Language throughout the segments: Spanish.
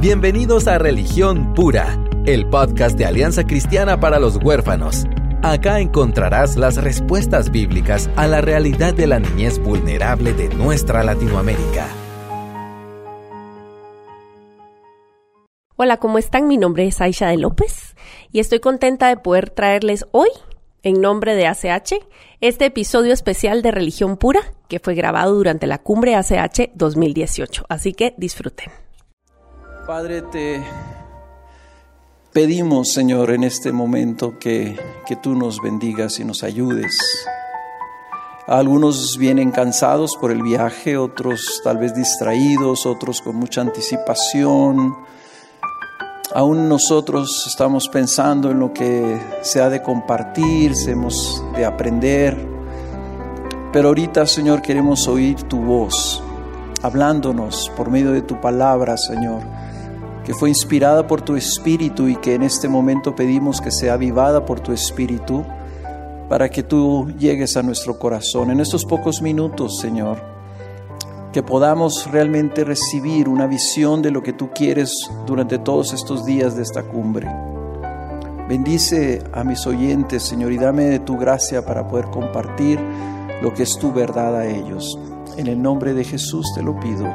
Bienvenidos a Religión Pura, el podcast de Alianza Cristiana para los Huérfanos. Acá encontrarás las respuestas bíblicas a la realidad de la niñez vulnerable de nuestra Latinoamérica. Hola, ¿cómo están? Mi nombre es Aisha de López y estoy contenta de poder traerles hoy, en nombre de ACH, este episodio especial de Religión Pura que fue grabado durante la cumbre ACH 2018. Así que disfruten. Padre, te pedimos, Señor, en este momento que, que tú nos bendigas y nos ayudes. Algunos vienen cansados por el viaje, otros tal vez distraídos, otros con mucha anticipación. Aún nosotros estamos pensando en lo que se ha de compartir, se hemos de aprender. Pero ahorita, Señor, queremos oír tu voz, hablándonos por medio de tu palabra, Señor que fue inspirada por tu Espíritu y que en este momento pedimos que sea avivada por tu Espíritu para que tú llegues a nuestro corazón. En estos pocos minutos, Señor, que podamos realmente recibir una visión de lo que tú quieres durante todos estos días de esta cumbre. Bendice a mis oyentes, Señor, y dame de tu gracia para poder compartir lo que es tu verdad a ellos. En el nombre de Jesús te lo pido.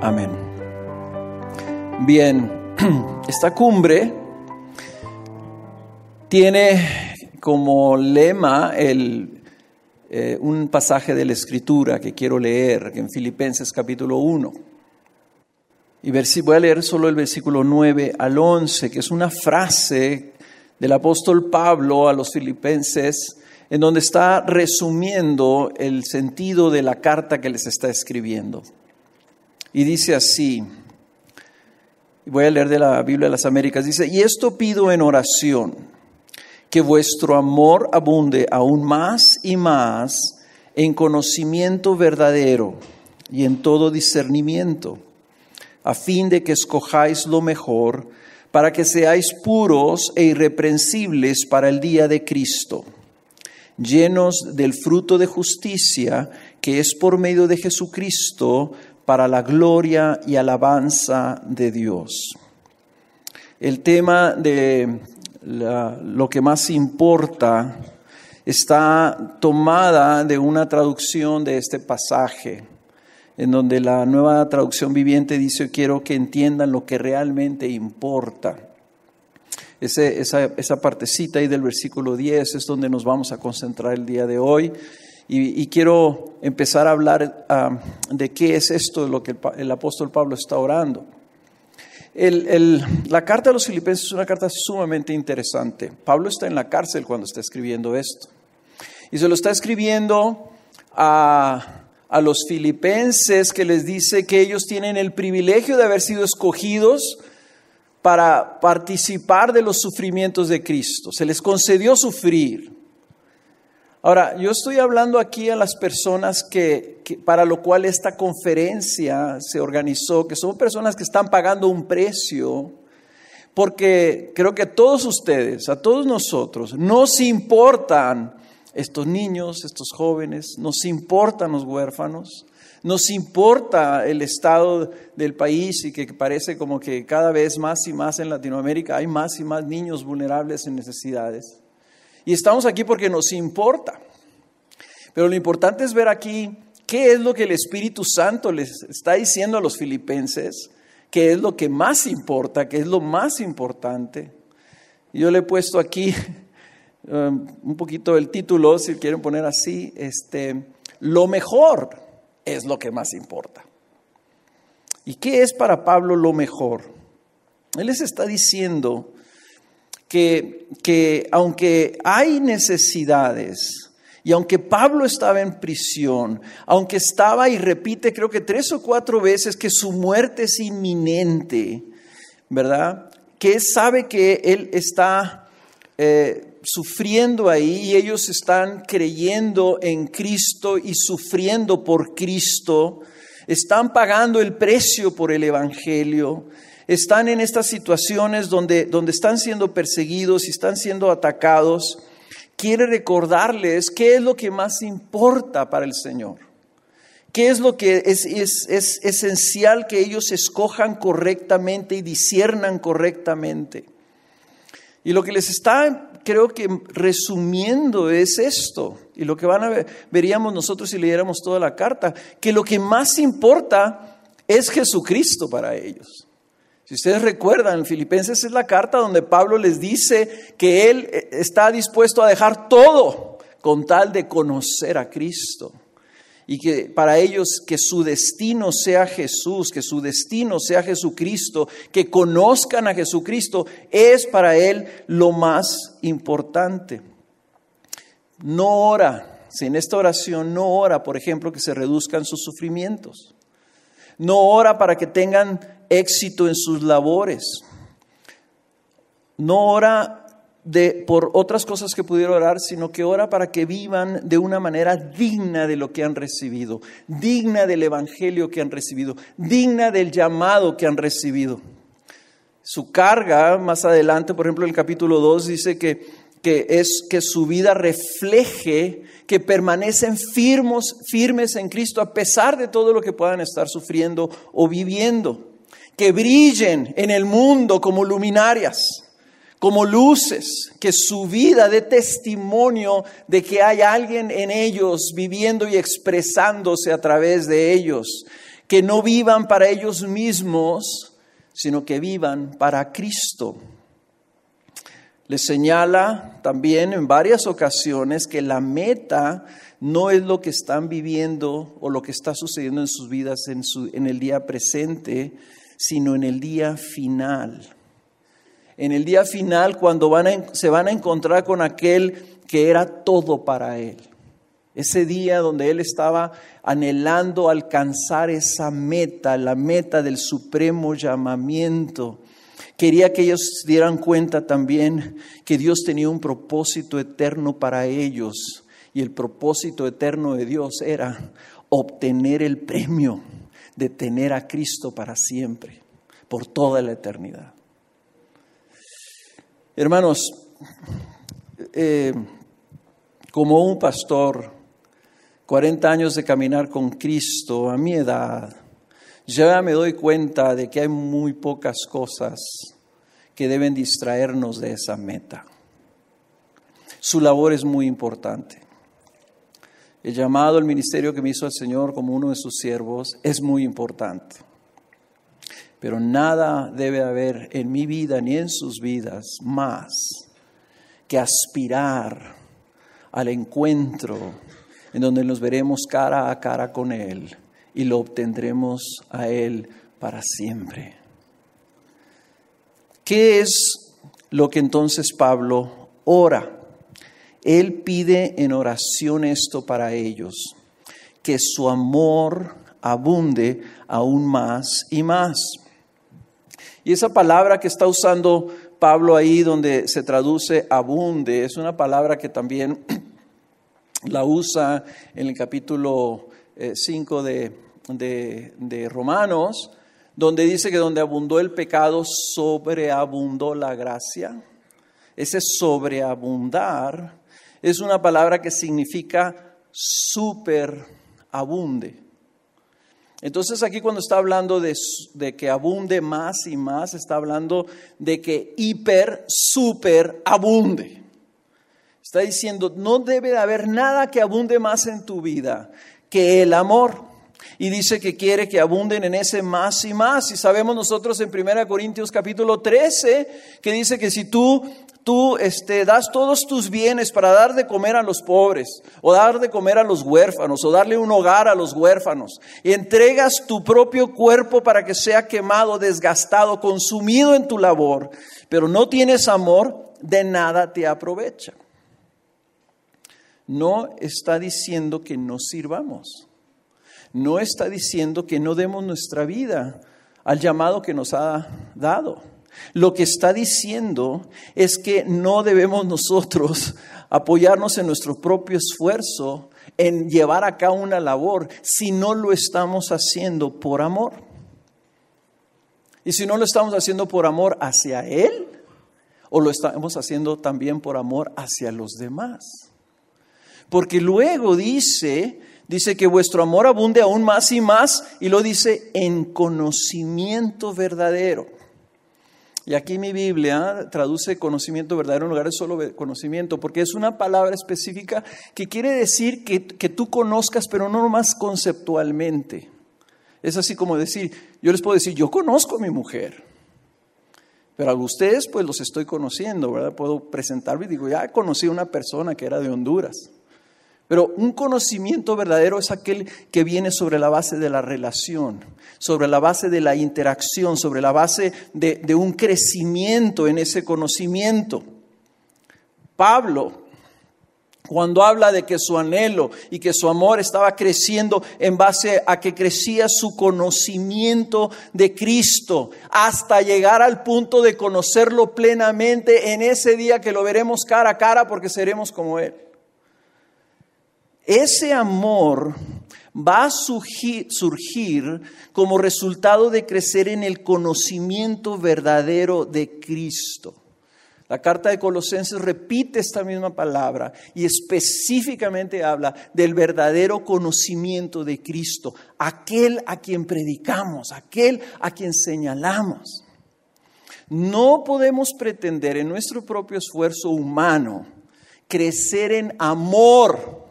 Amén. Bien, esta cumbre tiene como lema el, eh, un pasaje de la Escritura que quiero leer en Filipenses capítulo 1. Y voy a leer solo el versículo 9 al 11, que es una frase del apóstol Pablo a los filipenses, en donde está resumiendo el sentido de la carta que les está escribiendo. Y dice así, Voy a leer de la Biblia de las Américas. Dice, y esto pido en oración, que vuestro amor abunde aún más y más en conocimiento verdadero y en todo discernimiento, a fin de que escojáis lo mejor, para que seáis puros e irreprensibles para el día de Cristo, llenos del fruto de justicia que es por medio de Jesucristo para la gloria y alabanza de Dios. El tema de lo que más importa está tomada de una traducción de este pasaje, en donde la nueva traducción viviente dice, quiero que entiendan lo que realmente importa. esa, esa partecita ahí del versículo 10 es donde nos vamos a concentrar el día de hoy. Y, quiero empezar a hablar ah, de qué es esto de lo que el, apóstol Pablo está orando. la carta de los filipenses es una carta sumamente interesante. Pablo está en la cárcel cuando está escribiendo esto. Y se lo está escribiendo a, a los filipenses que les dice que ellos tienen el privilegio de haber sido escogidos para participar de los sufrimientos de Cristo. Se les concedió sufrir. Ahora, yo estoy hablando aquí a las personas que, para lo cual esta conferencia se organizó, que son personas que están pagando un precio, porque creo que a todos ustedes, a todos nosotros, nos importan estos niños, estos jóvenes, nos importan los huérfanos, nos importa el estado del país y que parece como que cada vez más y más en Latinoamérica hay más y más niños vulnerables en necesidades. Y estamos aquí porque nos importa. Pero lo importante es ver aquí qué es lo que el Espíritu Santo les está diciendo a los filipenses, qué es lo que más importa, qué es lo más importante. Yo le he puesto aquí um, un poquito el título, si quieren poner así, este, lo mejor es lo que más importa. ¿Y qué es para Pablo lo mejor? Él les está diciendo que, aunque hay necesidades, y aunque Pablo estaba en prisión, aunque estaba y repite creo que tres o cuatro veces que su muerte es inminente, ¿verdad? Que sabe que él está eh, sufriendo ahí y ellos están creyendo en Cristo y sufriendo por Cristo, están pagando el precio por el Evangelio están en estas situaciones donde, donde están siendo perseguidos y están siendo atacados, quiere recordarles qué es lo que más importa para el Señor. ¿Qué es lo que es, es, esencial que ellos escojan correctamente y disiernan correctamente? Y lo que les está, creo que resumiendo es esto, y lo que van a ver, veríamos nosotros si leyéramos toda la carta, que lo que más importa es Jesucristo para ellos. Si ustedes recuerdan, en Filipenses es la carta donde Pablo les dice que él eh, está dispuesto a dejar todo con tal de conocer a Cristo y que para ellos que su destino sea Jesús, que su destino sea Jesucristo, que conozcan a Jesucristo, es para él lo más importante. No ora, si en esta oración no ora, por ejemplo, que se reduzcan sus sufrimientos. No ora para que tengan éxito en sus labores. No ora de, por otras cosas que pudiera orar, sino que ora para que vivan de una manera digna de lo que han recibido, digna del evangelio que han recibido, digna del llamado que han recibido. Su carga, más adelante, por ejemplo, en el capítulo 2 dice que, que es que su vida refleje que permanecen firmes, firmes en Cristo a pesar de todo lo que puedan estar sufriendo o viviendo, que brillen en el mundo como luminarias como luces, que su vida dé testimonio de que hay alguien en ellos viviendo y expresándose a través de ellos, que no vivan para ellos mismos, sino que vivan para Cristo. Les señala también en varias ocasiones que la meta no es lo que están viviendo o lo que está sucediendo en sus vidas en, su, en el día presente, sino en el día final en el día final cuando van se van a encontrar con aquel que era todo para él. Ese día donde él estaba anhelando alcanzar esa meta, la meta del supremo llamamiento. Quería que ellos dieran cuenta también que Dios tenía un propósito eterno para ellos y el propósito eterno de Dios era obtener el premio de tener a Cristo para siempre, por toda la eternidad. Hermanos, eh, como un pastor, 40 años de caminar con Cristo a mi edad, ya me doy cuenta de que hay muy pocas cosas que deben distraernos de esa meta. Su labor es muy importante. El llamado, el ministerio que me hizo el Señor como uno de sus siervos es muy importante. Pero nada debe haber en mi vida ni en sus vidas más que aspirar al encuentro en donde nos veremos cara a cara con Él y lo obtendremos a Él para siempre. ¿Qué es lo que entonces Pablo ora? Él pide en oración esto para ellos, que su amor abunde aún más y más. Y esa palabra que está usando Pablo ahí donde se traduce abunde, es una palabra que también la usa en el capítulo 5 eh, de, de Romanos, donde dice que donde abundó el pecado, sobreabundó la gracia. Ese sobreabundar es una palabra que significa superabunde. Entonces aquí cuando está hablando de, que abunde más y más, está hablando de que hiper, super abunde. Está diciendo, no debe haber nada que abunde más en tu vida que el amor. Y dice que quiere que abunden en ese más y más. Y sabemos nosotros en 1 Corintios capítulo 13 que dice que si tú tú este, das todos tus bienes para dar de comer a los pobres, o dar de comer a los huérfanos, o darle un hogar a los huérfanos, y entregas tu propio cuerpo para que sea quemado, desgastado, consumido en tu labor, pero no tienes amor, de nada te aprovecha. No está diciendo que no sirvamos. No está diciendo que no demos nuestra vida al llamado que nos ha dado. Lo que está diciendo es que no debemos nosotros apoyarnos en nuestro propio esfuerzo en llevar a cabo una labor si no lo estamos haciendo por amor. Y si no lo estamos haciendo por amor hacia Él, o lo estamos haciendo también por amor hacia los demás. Porque luego dice, Dice que vuestro amor abunde aún más y más y lo dice en conocimiento verdadero. Y aquí mi Biblia traduce conocimiento verdadero en lugar de solo conocimiento, porque es una palabra específica que quiere decir que, que tú conozcas, pero no más conceptualmente. Es así como decir, yo les puedo decir, yo conozco a mi mujer, pero a ustedes pues los estoy conociendo, ¿verdad? Puedo presentarme y digo, ya conocí a una persona que era de Honduras. Pero un conocimiento verdadero es aquel que viene sobre la base de la relación, sobre la base de la interacción, sobre la base de, un crecimiento en ese conocimiento. Pablo cuando habla de que su anhelo y que su amor estaba creciendo en base a que crecía su conocimiento de Cristo hasta llegar al punto de conocerlo plenamente en ese día que lo veremos cara a cara porque seremos como Él. Ese amor va a surgir, como resultado de crecer en el conocimiento verdadero de Cristo. La carta de Colosenses repite esta misma palabra y específicamente habla del verdadero conocimiento de Cristo, aquel a quien predicamos, aquel a quien señalamos. No podemos pretender en nuestro propio esfuerzo humano crecer en amor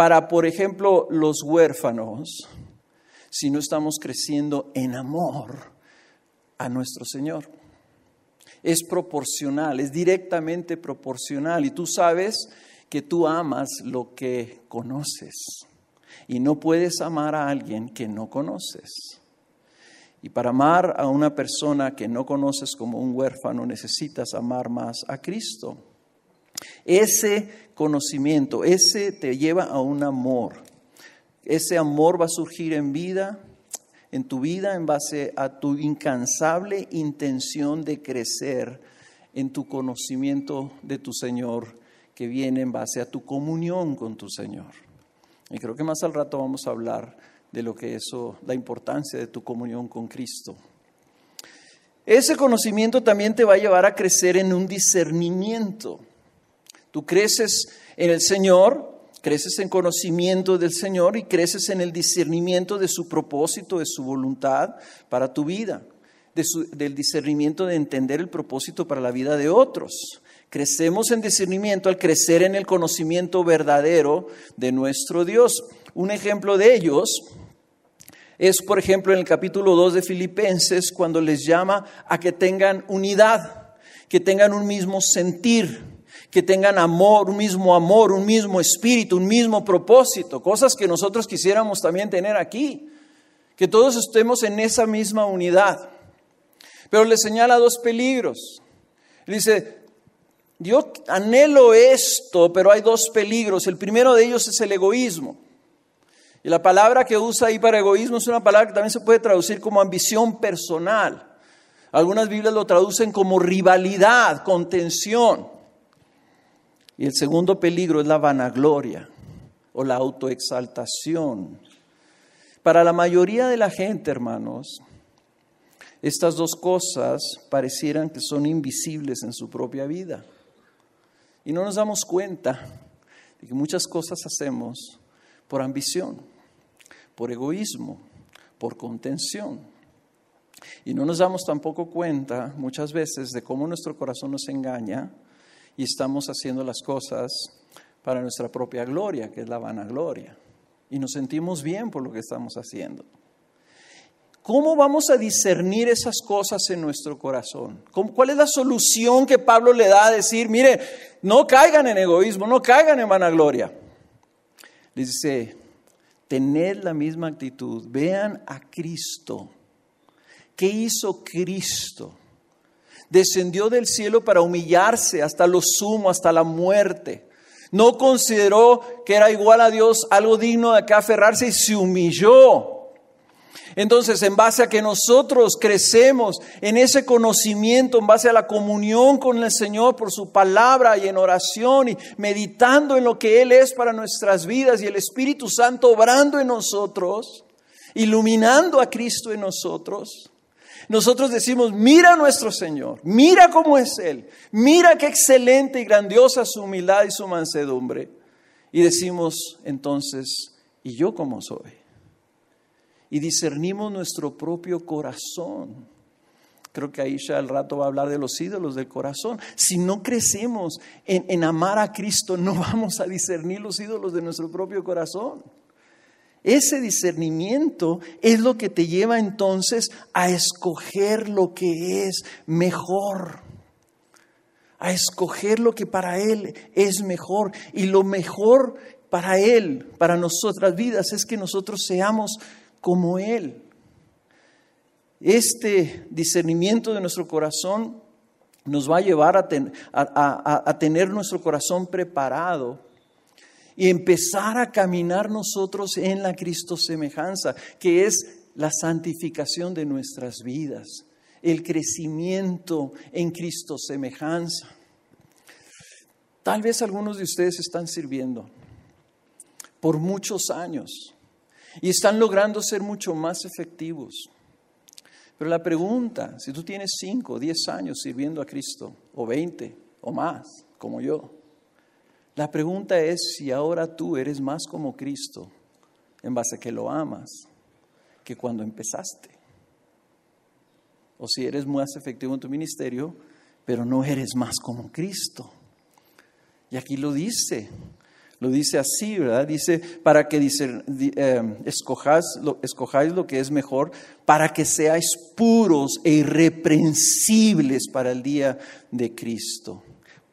para, por ejemplo, los huérfanos si no estamos creciendo en amor a nuestro Señor es proporcional, es directamente proporcional. Y tú sabes que tú amas lo que conoces. Y no puedes amar a alguien que no conoces. Y para amar a una persona que no conoces como un huérfano necesitas amar más a Cristo. Ese conocimiento, ese te lleva a un amor. Ese amor va a surgir en vida en tu vida en base a tu incansable intención de crecer en tu conocimiento de tu Señor, que viene en base a tu comunión con tu Señor. Y creo que más al rato vamos a hablar de lo que eso, la importancia de tu comunión con Cristo. Ese conocimiento también te va a llevar a crecer en un discernimiento. Tú creces en el Señor, creces en conocimiento del Señor y creces en el discernimiento de su propósito, de su voluntad para tu vida, del discernimiento de entender el propósito para la vida de otros. Crecemos en discernimiento al crecer en el conocimiento verdadero de nuestro Dios. Un ejemplo de ellos es, por ejemplo, en el capítulo 2 de Filipenses, cuando les llama a que tengan unidad, que tengan un mismo sentir, que tengan amor, un mismo amor, un mismo espíritu, un mismo propósito, cosas que nosotros quisiéramos también tener aquí, que todos estemos en esa misma unidad. Pero le señala dos peligros. dice, yo anhelo esto, pero hay dos peligros. El primero de ellos es el egoísmo. Y la palabra que usa ahí para egoísmo es una palabra que también se puede traducir como ambición personal. Algunas Biblias lo traducen como rivalidad, contención. Y el segundo peligro es la vanagloria o la autoexaltación. Para la mayoría de la gente, hermanos, estas dos cosas parecieran que son invisibles en su propia vida. Y no nos damos cuenta de que muchas cosas hacemos por ambición, por egoísmo, por contención. Y no nos damos tampoco cuenta muchas veces de cómo nuestro corazón nos engaña y estamos haciendo las cosas para nuestra propia gloria, que es la vanagloria. Y nos sentimos bien por lo que estamos haciendo. ¿Cómo vamos a discernir esas cosas en nuestro corazón? ¿Cuál es la solución que Pablo le da a decir, mire, no caigan en egoísmo, no caigan en vanagloria? Les dice, tened la misma actitud, vean a Cristo. ¿Qué hizo Cristo? Descendió del cielo para humillarse hasta lo sumo, hasta la muerte. No consideró que era igual a Dios algo digno de acá aferrarse y se humilló. Entonces, en base a que nosotros crecemos en ese conocimiento, en base a la comunión con el Señor por su palabra y en oración y meditando en lo que Él es para nuestras vidas y el Espíritu Santo obrando en nosotros, iluminando a Cristo en nosotros, nosotros decimos, mira a nuestro Señor, mira cómo es Él, mira qué excelente y grandiosa su humildad y su mansedumbre. Y decimos entonces, y yo como soy. Y discernimos nuestro propio corazón. Creo que Aisha al rato va a hablar de los ídolos del corazón. Si no crecemos en, en amar a Cristo, no vamos a discernir los ídolos de nuestro propio corazón. Ese discernimiento es lo que te lleva entonces a escoger lo que es mejor, a escoger lo que para Él es mejor. Y lo mejor para Él, para nuestras vidas, es que nosotros seamos como Él. Este discernimiento de nuestro corazón nos va a llevar a, a tener nuestro corazón preparado y empezar a caminar nosotros en la Cristo semejanza, que es la santificación de nuestras vidas, el crecimiento en Cristo semejanza. Tal vez algunos de ustedes están sirviendo por muchos años y están logrando ser mucho más efectivos. Pero la pregunta, si tú tienes 5, 10 años sirviendo a Cristo, o 20 o más, como yo, la pregunta es si ahora tú eres más como Cristo en base a que lo amas que cuando empezaste. O si eres más efectivo en tu ministerio, pero no eres más como Cristo. Y aquí lo dice, lo dice así, ¿verdad? Dice, para que dice, eh, lo, escojáis lo que es mejor, para que seáis puros e irreprensibles para el día de Cristo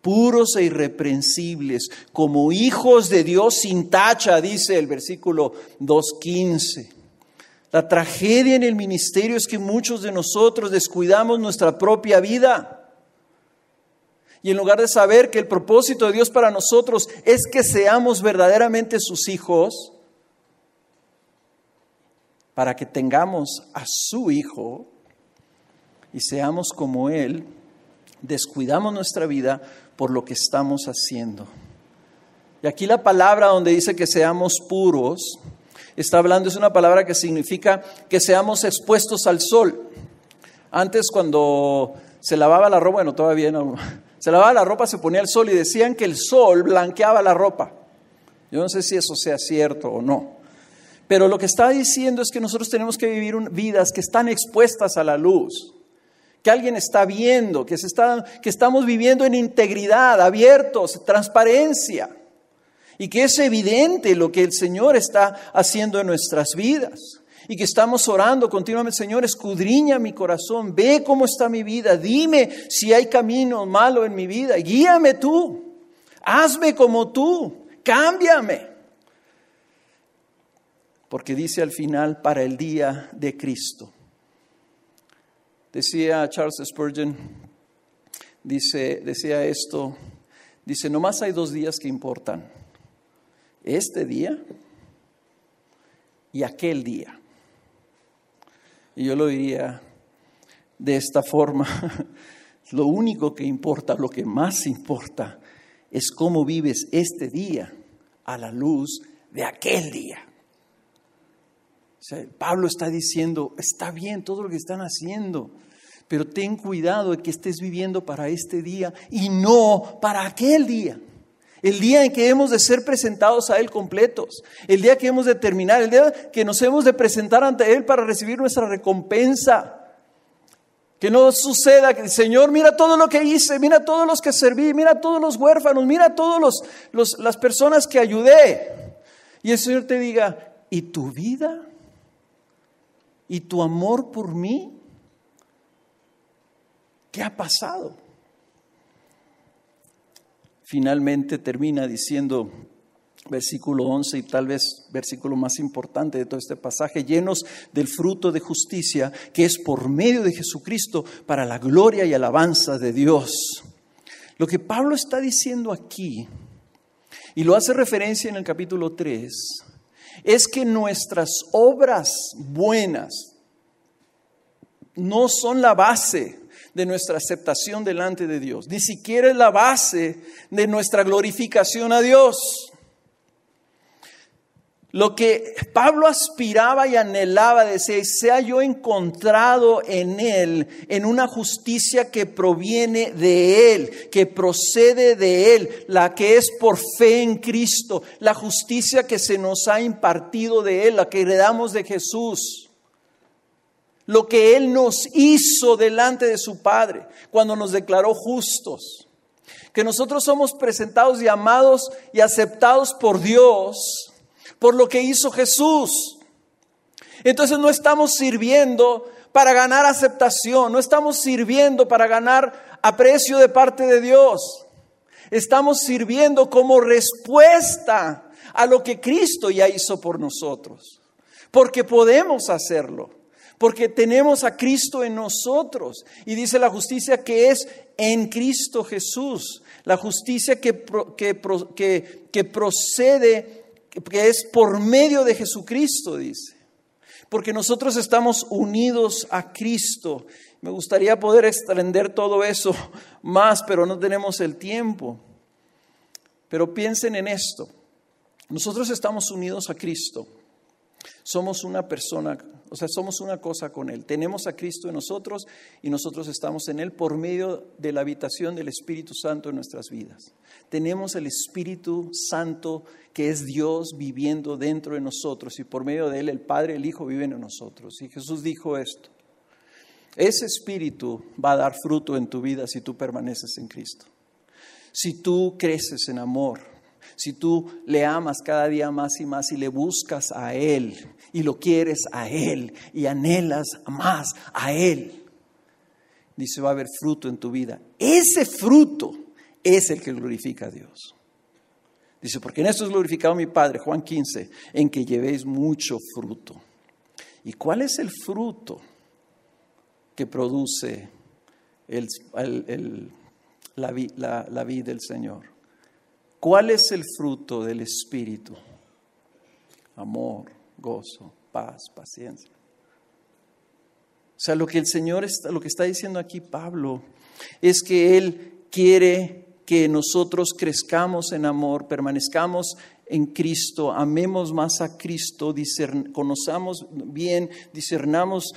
puros e irreprensibles, como hijos de Dios sin tacha, dice el versículo 2.15. La tragedia en el ministerio es que muchos de nosotros descuidamos nuestra propia vida. Y en lugar de saber que el propósito de Dios para nosotros es que seamos verdaderamente sus hijos, para que tengamos a su Hijo y seamos como Él, descuidamos nuestra vida por lo que estamos haciendo. Y aquí la palabra donde dice que seamos puros, está hablando, es una palabra que significa que seamos expuestos al sol. Antes cuando se lavaba la ropa, bueno, todavía no, se lavaba la ropa, se ponía el sol y decían que el sol blanqueaba la ropa. Yo no sé si eso sea cierto o no. Pero lo que está diciendo es que nosotros tenemos que vivir vidas que están expuestas a la luz que alguien está viendo, que, se está, que estamos viviendo en integridad, abiertos, transparencia, y que es evidente lo que el Señor está haciendo en nuestras vidas. Y que estamos orando continuamente, Señor, escudriña mi corazón, ve cómo está mi vida, dime si hay camino malo en mi vida, guíame tú, hazme como tú, cámbiame. Porque dice al final, para el día de Cristo. Decía Charles Spurgeon, dice, decía esto, dice, nomás hay dos días que importan, este día y aquel día. Y yo lo diría de esta forma, lo único que importa, lo que más importa, es cómo vives este día a la luz de aquel día. Pablo está diciendo, está bien todo lo que están haciendo, pero ten cuidado de que estés viviendo para este día y no para aquel día. El día en que hemos de ser presentados a Él completos, el día que hemos de terminar, el día que nos hemos de presentar ante Él para recibir nuestra recompensa. Que no suceda que, Señor, mira todo lo que hice, mira todos los que serví, mira todos los huérfanos, mira todas los, las personas que ayudé. Y el Señor te diga, ¿y tu vida? ¿Y tu amor por mí? ¿Qué ha pasado? Finalmente termina diciendo versículo 11 y tal vez versículo más importante de todo este pasaje, llenos del fruto de justicia que es por medio de Jesucristo para la gloria y alabanza de Dios. Lo que Pablo está diciendo aquí, y lo hace referencia en el capítulo 3, es que nuestras obras buenas no son la base de nuestra aceptación delante de Dios, ni siquiera es la base de nuestra glorificación a Dios. Lo que Pablo aspiraba y anhelaba, decía, sea yo encontrado en él, en una justicia que proviene de él, que procede de él, la que es por fe en Cristo, la justicia que se nos ha impartido de él, la que heredamos de Jesús. Lo que él nos hizo delante de su Padre cuando nos declaró justos. Que nosotros somos presentados y amados y aceptados por Dios por lo que hizo Jesús. Entonces no estamos sirviendo para ganar aceptación, no estamos sirviendo para ganar aprecio de parte de Dios. Estamos sirviendo como respuesta a lo que Cristo ya hizo por nosotros, porque podemos hacerlo, porque tenemos a Cristo en nosotros. Y dice la justicia que es en Cristo Jesús, la justicia que, que, que, procede que es por medio de Jesucristo, dice. Porque nosotros estamos unidos a Cristo. Me gustaría poder extender todo eso más, pero no tenemos el tiempo. Pero piensen en esto. Nosotros estamos unidos a Cristo. Somos una persona, o sea, somos una cosa con Él. Tenemos a Cristo en nosotros y nosotros estamos en Él por medio de la habitación del Espíritu Santo en nuestras vidas. Tenemos el Espíritu Santo que es Dios viviendo dentro de nosotros y por medio de Él el Padre y el Hijo viven en nosotros. Y Jesús dijo esto. Ese Espíritu va a dar fruto en tu vida si tú permaneces en Cristo. Si tú creces en amor, si tú le amas cada día más y más y le buscas a Él y lo quieres a Él y anhelas más a Él, dice, va a haber fruto en tu vida. Ese fruto es el que glorifica a Dios. Dice, porque en esto es glorificado mi Padre, Juan 15, en que llevéis mucho fruto. ¿Y cuál es el fruto que produce la, la vida del Señor? ¿Cuál es el fruto del Espíritu? Amor, gozo, paz, paciencia. O sea, lo que el Señor está, lo que está diciendo aquí Pablo es que Él quiere que nosotros crezcamos en amor, permanezcamos en Cristo, amemos más a Cristo, conozcamos bien, discernamos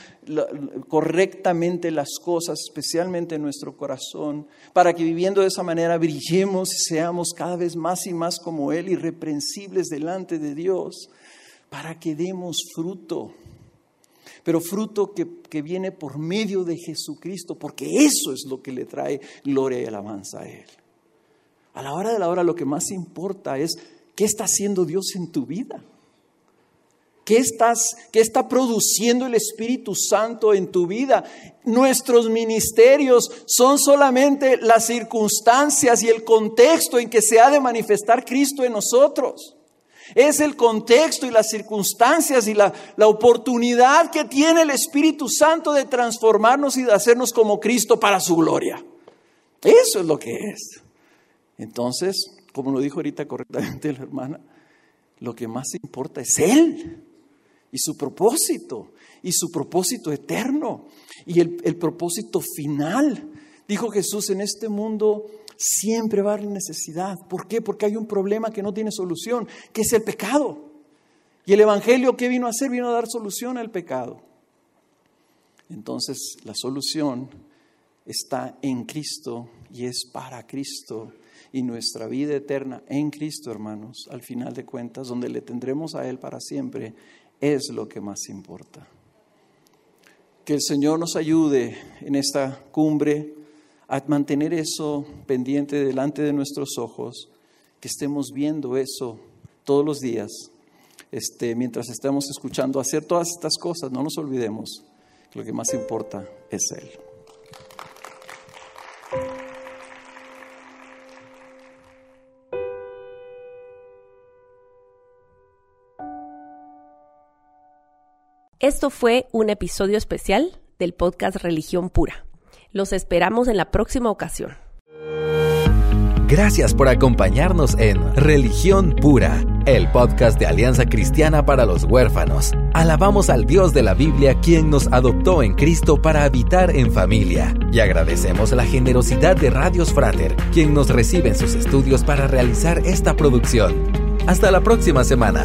correctamente las cosas, especialmente en nuestro corazón, para que viviendo de esa manera brillemos y seamos cada vez más y más como Él, irreprensibles delante de Dios, para que demos fruto pero fruto que, que, viene por medio de Jesucristo, porque eso es lo que le trae gloria y alabanza a Él. A la hora de la hora lo que más importa es qué está haciendo Dios en tu vida. ¿Qué, estás, ¿Qué está produciendo el Espíritu Santo en tu vida? Nuestros ministerios son solamente las circunstancias y el contexto en que se ha de manifestar Cristo en nosotros. Es el contexto y las circunstancias y la, la, oportunidad que tiene el Espíritu Santo de transformarnos y de hacernos como Cristo para su gloria. Eso es lo que es. Entonces, como lo dijo ahorita correctamente la hermana, lo que más importa es Él y su propósito, y su propósito eterno, y el, propósito final. Dijo Jesús, en este mundo siempre va a haber necesidad. ¿Por qué? Porque hay un problema que no tiene solución, que es el pecado. Y el Evangelio, ¿qué vino a hacer? Vino a dar solución al pecado. Entonces, la solución está en Cristo y es para Cristo y nuestra vida eterna en Cristo, hermanos, al final de cuentas, donde le tendremos a Él para siempre, es lo que más importa. Que el Señor nos ayude en esta cumbre a mantener eso pendiente delante de nuestros ojos, que estemos viendo eso todos los días, este, mientras estemos escuchando hacer todas estas cosas, no nos olvidemos que lo que más importa es Él. Esto fue un episodio especial del podcast Religión Pura. Los esperamos en la próxima ocasión. Gracias por acompañarnos en Religión Pura, el podcast de Alianza Cristiana para los Huérfanos. Alabamos al Dios de la Biblia quien nos adoptó en Cristo para habitar en familia. Y agradecemos la generosidad de Radios Frater, quien nos recibe en sus estudios para realizar esta producción. Hasta la próxima semana.